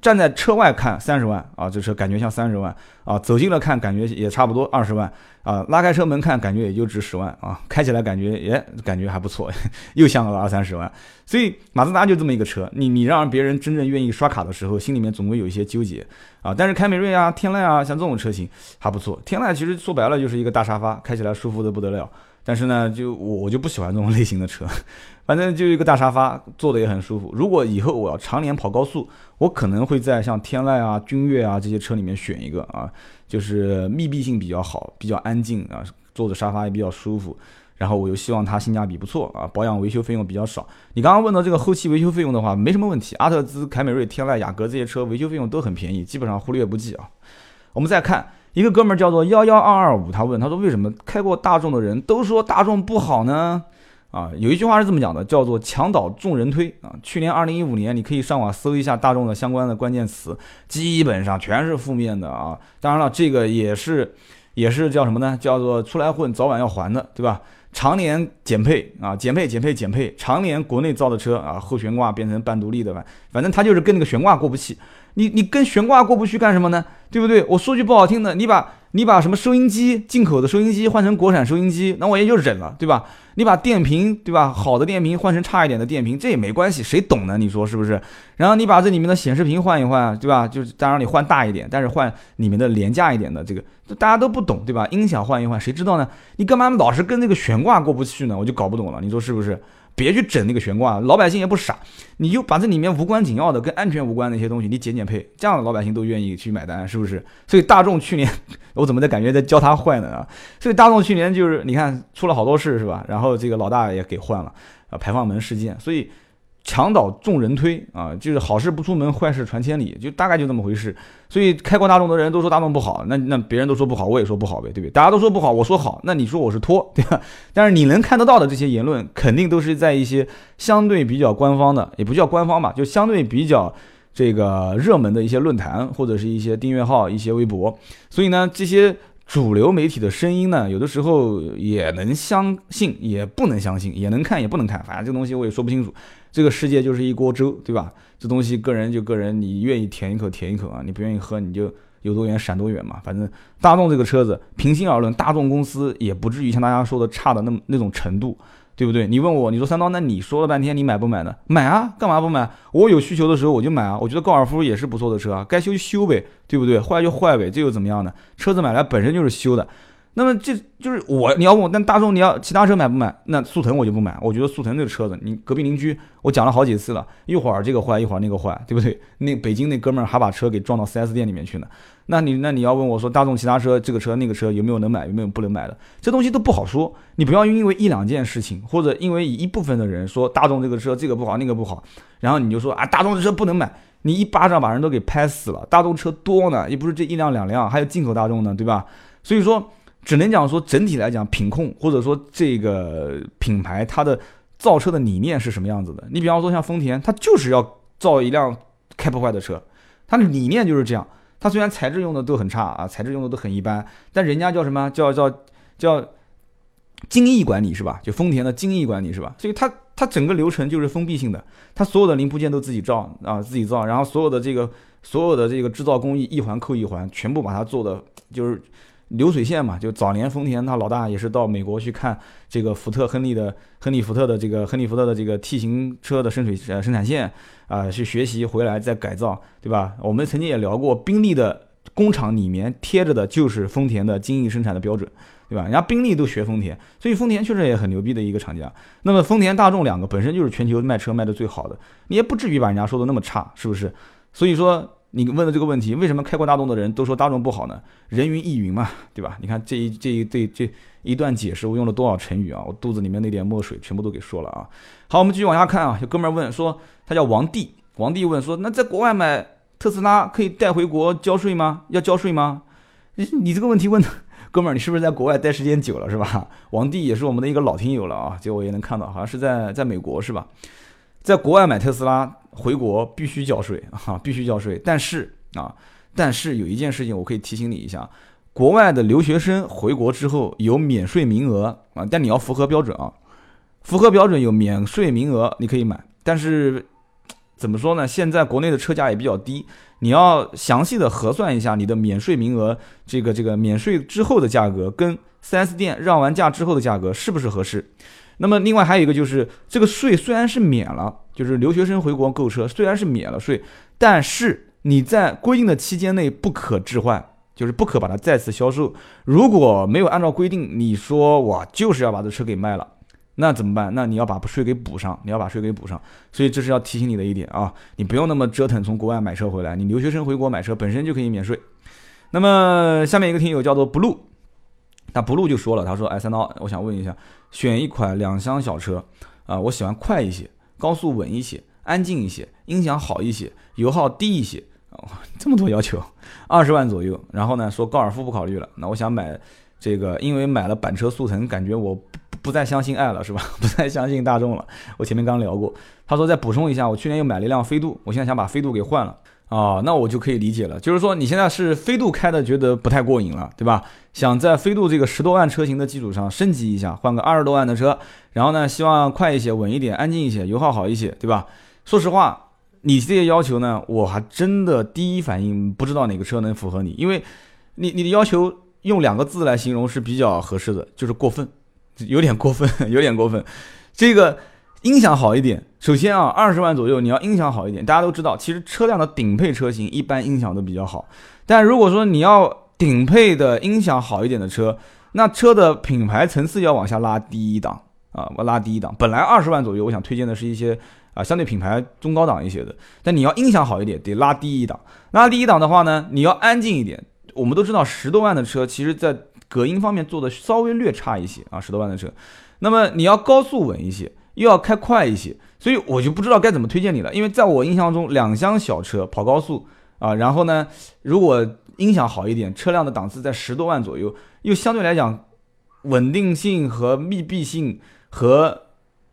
站在车外看三十万啊，这车感觉像三十万啊，走近了看感觉也差不多二十万啊，拉开车门看感觉也就值十万啊，开起来感觉也感觉还不错，又像个二三十万。所以马自达就这么一个车，你你让别人真正愿意刷卡的时候，心里面总会有一些纠结啊。但是凯美瑞啊、天籁啊，像这种车型还不错。天籁其实说白了就是一个大沙发，开起来舒服的不得了。但是呢，就我我就不喜欢这种类型的车，反正就一个大沙发，坐的也很舒服。如果以后我要常年跑高速，我可能会在像天籁啊、君越啊这些车里面选一个啊，就是密闭性比较好、比较安静啊，坐的沙发也比较舒服。然后我又希望它性价比不错啊，保养维修费用比较少。你刚刚问到这个后期维修费用的话，没什么问题。阿特兹、凯美瑞、天籁、雅阁这些车维修费用都很便宜，基本上忽略不计啊。我们再看。一个哥们儿叫做幺幺二二五，他问他说：“为什么开过大众的人都说大众不好呢？”啊，有一句话是这么讲的，叫做“墙倒众人推”啊。去年二零一五年，你可以上网搜一下大众的相关的关键词，基本上全是负面的啊。当然了，这个也是也是叫什么呢？叫做出来混，早晚要还的，对吧？常年减配啊，减配减配减配，常年国内造的车啊，后悬挂变成半独立的吧，反正他就是跟那个悬挂过不去。你你跟悬挂过不去干什么呢？对不对？我说句不好听的，你把你把什么收音机进口的收音机换成国产收音机，那我也就忍了，对吧？你把电瓶对吧，好的电瓶换成差一点的电瓶，这也没关系，谁懂呢？你说是不是？然后你把这里面的显示屏换一换，对吧？就是当然你换大一点，但是换里面的廉价一点的这个，大家都不懂，对吧？音响换一换，谁知道呢？你干嘛老是跟那个悬挂过不去呢？我就搞不懂了，你说是不是？别去整那个悬挂，老百姓也不傻，你就把这里面无关紧要的、跟安全无关的一些东西，你减减配，这样老百姓都愿意去买单，是不是？所以大众去年，我怎么在感觉在教他坏呢啊？所以大众去年就是你看出了好多事，是吧？然后这个老大也给换了啊，排放门事件，所以。墙倒众人推啊，就是好事不出门，坏事传千里，就大概就这么回事。所以开过大众的人都说大众不好，那那别人都说不好，我也说不好呗，对不对？大家都说不好，我说好，那你说我是托，对吧？但是你能看得到的这些言论，肯定都是在一些相对比较官方的，也不叫官方吧，就相对比较这个热门的一些论坛或者是一些订阅号、一些微博。所以呢，这些。主流媒体的声音呢，有的时候也能相信，也不能相信，也能看，也不能看，反正这个东西我也说不清楚。这个世界就是一锅粥，对吧？这东西个人就个人，你愿意舔一口舔一口啊，你不愿意喝你就有多远闪多远嘛。反正大众这个车子，平心而论，大众公司也不至于像大家说的差的那么那种程度。对不对？你问我，你说三刀，那你说了半天，你买不买呢？买啊，干嘛不买？我有需求的时候我就买啊。我觉得高尔夫也是不错的车啊，该修就修呗，对不对？坏就坏呗，这又怎么样呢？车子买来本身就是修的。那么这就是我，你要问我，但大众你要其他车买不买？那速腾我就不买，我觉得速腾这个车子，你隔壁邻居我讲了好几次了，一会儿这个坏，一会儿那个坏，对不对？那北京那哥们儿还把车给撞到 4S 店里面去呢。那你那你要问我说，大众其他车这个车那个车有没有能买，有没有不能买的？这东西都不好说。你不要因为一两件事情，或者因为一部分的人说大众这个车这个不好那个不好，然后你就说啊大众的车不能买，你一巴掌把人都给拍死了。大众车多呢，也不是这一辆两辆，还有进口大众呢，对吧？所以说。只能讲说整体来讲，品控或者说这个品牌它的造车的理念是什么样子的？你比方说像丰田，它就是要造一辆开不坏的车，它的理念就是这样。它虽然材质用的都很差啊，材质用的都很一般，但人家叫什么叫叫叫精益管理是吧？就丰田的精益管理是吧？所以它它整个流程就是封闭性的，它所有的零部件都自己造啊，自己造，然后所有的这个所有的这个制造工艺一环扣一环，全部把它做的就是。流水线嘛，就早年丰田他老大也是到美国去看这个福特亨利的亨利福特的这个亨利福特的这个 T 型车的生水呃生产线啊，去学习回来再改造，对吧？我们曾经也聊过，宾利的工厂里面贴着的就是丰田的精益生产的标准，对吧？人家宾利都学丰田，所以丰田确实也很牛逼的一个厂家。那么丰田、大众两个本身就是全球卖车卖的最好的，你也不至于把人家说的那么差，是不是？所以说。你问的这个问题，为什么开过大众的人都说大众不好呢？人云亦云嘛，对吧？你看这一这一这这一段解释，我用了多少成语啊？我肚子里面那点墨水全部都给说了啊！好，我们继续往下看啊。有哥们问说，他叫王帝，王帝问说，那在国外买特斯拉可以带回国交税吗？要交税吗？你你这个问题问的，哥们儿，你是不是在国外待时间久了是吧？王帝也是我们的一个老听友了啊，就我也能看到，好像是在在美国是吧？在国外买特斯拉。回国必须交税 啊，必须交税。但是啊，但是有一件事情我可以提醒你一下：国外的留学生回国之后有免税名额啊，但你要符合标准啊，符合标准有免税名额，你可以买。但是怎么说呢？现在国内的车价也比较低，你要详细的核算一下你的免税名额，这个这个免税之后的价格跟 4S 店让完价之后的价格是不是合适？那么另外还有一个就是，这个税虽然是免了，就是留学生回国购车虽然是免了税，但是你在规定的期间内不可置换，就是不可把它再次销售。如果没有按照规定，你说我就是要把这车给卖了，那怎么办？那你要把税给补上，你要把税给补上。所以这是要提醒你的一点啊，你不用那么折腾从国外买车回来，你留学生回国买车本身就可以免税。那么下面一个听友叫做 blue。那不露就说了，他说：“哎，三刀，我想问一下，选一款两厢小车，啊，我喜欢快一些，高速稳一些，安静一些，音响好一些，油耗低一些，这么多要求，二十万左右。然后呢，说高尔夫不考虑了，那我想买这个，因为买了板车速腾，感觉我不不再相信爱了，是吧？不再相信大众了。我前面刚聊过，他说再补充一下，我去年又买了一辆飞度，我现在想把飞度给换了。”啊，那我就可以理解了，就是说你现在是飞度开的，觉得不太过瘾了，对吧？想在飞度这个十多万车型的基础上升级一下，换个二十多万的车，然后呢，希望快一些、稳一点、安静一些、油耗好一些，对吧？说实话，你这些要求呢，我还真的第一反应不知道哪个车能符合你，因为你你的要求用两个字来形容是比较合适的，就是过分，有点过分，有点过分，这个。音响好一点，首先啊，二十万左右你要音响好一点。大家都知道，其实车辆的顶配车型一般音响都比较好。但如果说你要顶配的音响好一点的车，那车的品牌层次要往下拉低一档啊，我拉低一档。本来二十万左右，我想推荐的是一些啊相对品牌中高档一些的。但你要音响好一点，得拉低一档。拉低一档的话呢，你要安静一点。我们都知道，十多万的车，其实在隔音方面做的稍微略差一些啊，十多万的车。那么你要高速稳一些。又要开快一些，所以我就不知道该怎么推荐你了。因为在我印象中，两厢小车跑高速啊，然后呢，如果音响好一点，车辆的档次在十多万左右，又相对来讲稳定性和密闭性和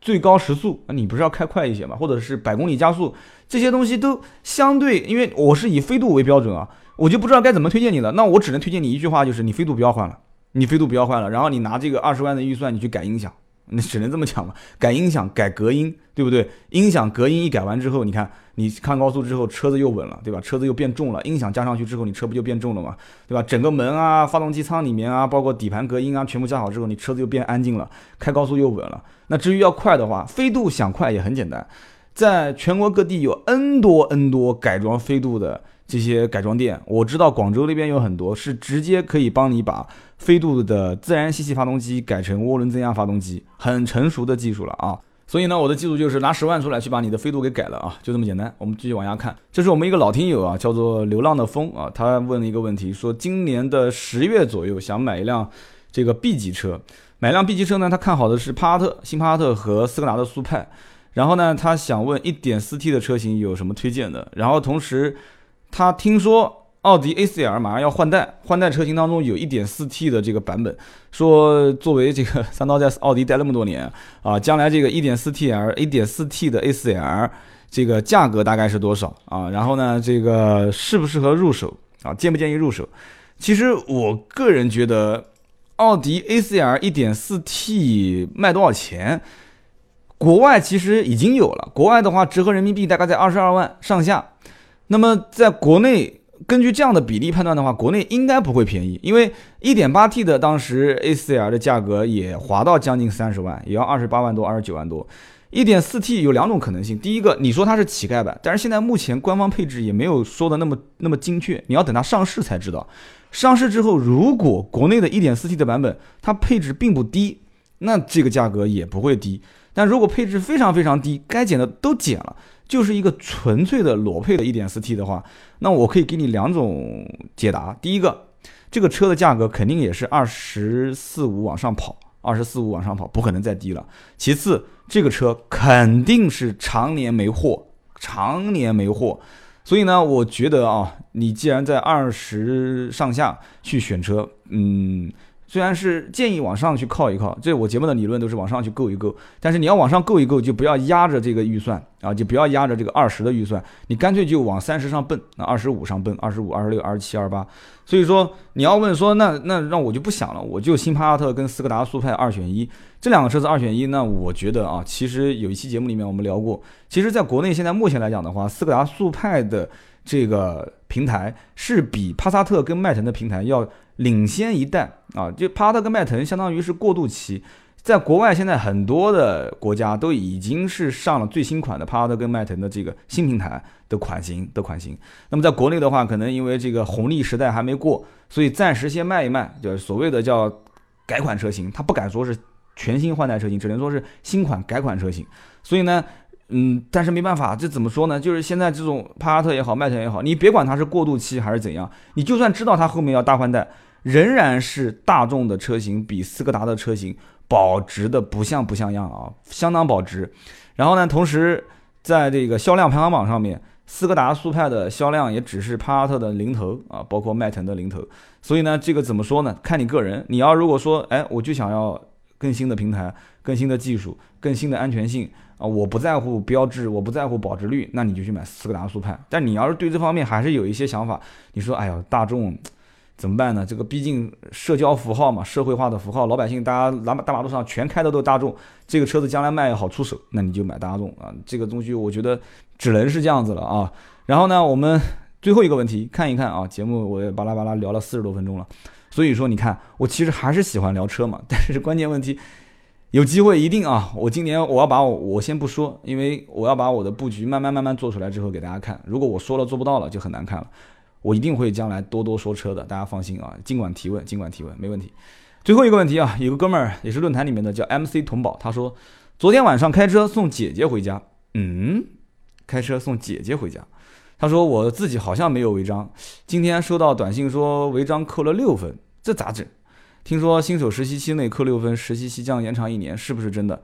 最高时速，那你不是要开快一些嘛？或者是百公里加速这些东西都相对，因为我是以飞度为标准啊，我就不知道该怎么推荐你了。那我只能推荐你一句话，就是你飞度不要换了，你飞度不要换了，然后你拿这个二十万的预算，你去改音响。那只能这么讲嘛。改音响、改隔音，对不对？音响、隔音一改完之后，你看你看高速之后，车子又稳了，对吧？车子又变重了，音响加上去之后，你车不就变重了嘛，对吧？整个门啊、发动机舱里面啊，包括底盘隔音啊，全部加好之后，你车子又变安静了，开高速又稳了。那至于要快的话，飞度想快也很简单，在全国各地有 N 多 N 多改装飞度的。这些改装店，我知道广州那边有很多是直接可以帮你把飞度的自然吸气发动机改成涡轮增压发动机，很成熟的技术了啊。所以呢，我的技术就是拿十万出来去把你的飞度给改了啊，就这么简单。我们继续往下看，这是我们一个老听友啊，叫做流浪的风啊，他问了一个问题，说今年的十月左右想买一辆这个 B 级车，买辆 B 级车呢，他看好的是帕萨特、新帕萨特和斯柯达的速派，然后呢，他想问 1.4T 的车型有什么推荐的，然后同时。他听说奥迪 A4L 马上要换代，换代车型当中有一点四 T 的这个版本，说作为这个 三刀在奥迪待那么多年啊，将来这个一点四 T L、一点四 T 的 A4L 这个价格大概是多少啊？然后呢，这个适不适合入手啊？建不建议入手？其实我个人觉得，奥迪 A4L 一点四 T 卖多少钱？国外其实已经有了，国外的话折合人民币大概在二十二万上下。那么在国内，根据这样的比例判断的话，国内应该不会便宜，因为 1.8T 的当时 A4L 的价格也划到将近三十万，也要二十八万多、二十九万多。1.4T 有两种可能性，第一个，你说它是乞丐版，但是现在目前官方配置也没有说的那么那么精确，你要等它上市才知道。上市之后，如果国内的 1.4T 的版本它配置并不低，那这个价格也不会低。但如果配置非常非常低，该减的都减了。就是一个纯粹的裸配的 1.4T 的话，那我可以给你两种解答。第一个，这个车的价格肯定也是二十四五往上跑，二十四五往上跑，不可能再低了。其次，这个车肯定是常年没货，常年没货。所以呢，我觉得啊，你既然在二十上下去选车，嗯。虽然是建议往上去靠一靠，这我节目的理论都是往上去够一够，但是你要往上够一够，就不要压着这个预算啊，就不要压着这个二十的预算，你干脆就往三十上奔，那二十五上奔，二十五、二十六、二十七、二十八。所以说你要问说那那让我就不想了，我就新帕萨特跟斯柯达速派二选一，这两个车子二选一，那我觉得啊，其实有一期节目里面我们聊过，其实在国内现在目前来讲的话，斯柯达速派的这个平台是比帕萨特跟迈腾的平台要。领先一代啊，就帕萨特跟迈腾相当于是过渡期，在国外现在很多的国家都已经是上了最新款的帕萨特跟迈腾的这个新平台的款型的款型。那么在国内的话，可能因为这个红利时代还没过，所以暂时先卖一卖，就是所谓的叫改款车型，它不敢说是全新换代车型，只能说是新款改款车型。所以呢，嗯，但是没办法，这怎么说呢？就是现在这种帕萨特也好，迈腾也好，你别管它是过渡期还是怎样，你就算知道它后面要大换代。仍然是大众的车型比斯柯达的车型保值的不像不像样啊，相当保值。然后呢，同时在这个销量排行榜上面，斯柯达速派的销量也只是帕萨特的零头啊，包括迈腾的零头。所以呢，这个怎么说呢？看你个人。你要如果说，哎，我就想要更新的平台、更新的技术、更新的安全性啊，我不在乎标志，我不在乎保值率，那你就去买斯柯达速派。但你要是对这方面还是有一些想法，你说，哎呀，大众。怎么办呢？这个毕竟社交符号嘛，社会化的符号，老百姓大家大马大马路上全开的都是大众，这个车子将来卖好出手，那你就买大众啊。这个东西我觉得只能是这样子了啊。然后呢，我们最后一个问题看一看啊，节目我也巴拉巴拉聊了四十多分钟了，所以说你看我其实还是喜欢聊车嘛，但是关键问题有机会一定啊，我今年我要把我我先不说，因为我要把我的布局慢慢慢慢做出来之后给大家看，如果我说了做不到了就很难看了。我一定会将来多多说车的，大家放心啊，尽管提问，尽管提问，没问题。最后一个问题啊，有个哥们儿也是论坛里面的，叫 MC 童宝，他说昨天晚上开车送姐姐回家，嗯，开车送姐姐回家，他说我自己好像没有违章，今天收到短信说违章扣了六分，这咋整？听说新手实习期内扣六分，实习期将延长一年，是不是真的？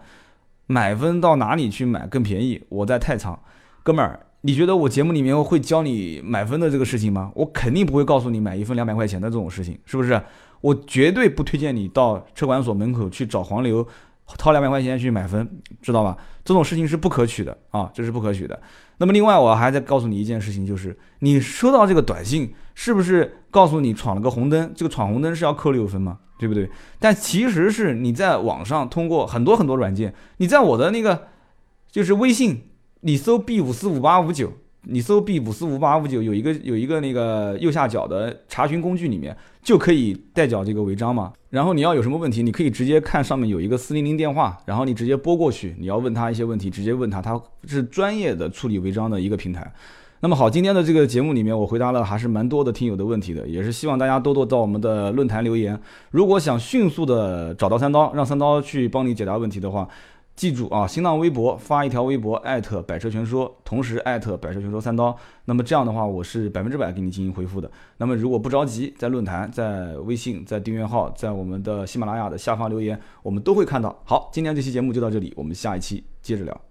买分到哪里去买更便宜？我在太仓，哥们儿。你觉得我节目里面会教你买分的这个事情吗？我肯定不会告诉你买一分两百块钱的这种事情，是不是？我绝对不推荐你到车管所门口去找黄牛，掏两百块钱去买分，知道吧？这种事情是不可取的啊，这是不可取的。那么另外，我还在告诉你一件事情，就是你收到这个短信，是不是告诉你闯了个红灯？这个闯红灯是要扣六分吗？对不对？但其实是你在网上通过很多很多软件，你在我的那个就是微信，你搜 B 五四五八五九。你搜 B 五四五八五九，有一个有一个那个右下角的查询工具里面就可以代缴这个违章嘛。然后你要有什么问题，你可以直接看上面有一个四零零电话，然后你直接拨过去，你要问他一些问题，直接问他，他是专业的处理违章的一个平台。那么好，今天的这个节目里面，我回答了还是蛮多的听友的问题的，也是希望大家多多到我们的论坛留言。如果想迅速的找到三刀，让三刀去帮你解答问题的话。记住啊，新浪微博发一条微博艾特百车全说，同时艾特百车全说三刀。那么这样的话，我是百分之百给你进行回复的。那么如果不着急，在论坛、在微信、在订阅号、在我们的喜马拉雅的下方留言，我们都会看到。好，今天这期节目就到这里，我们下一期接着聊。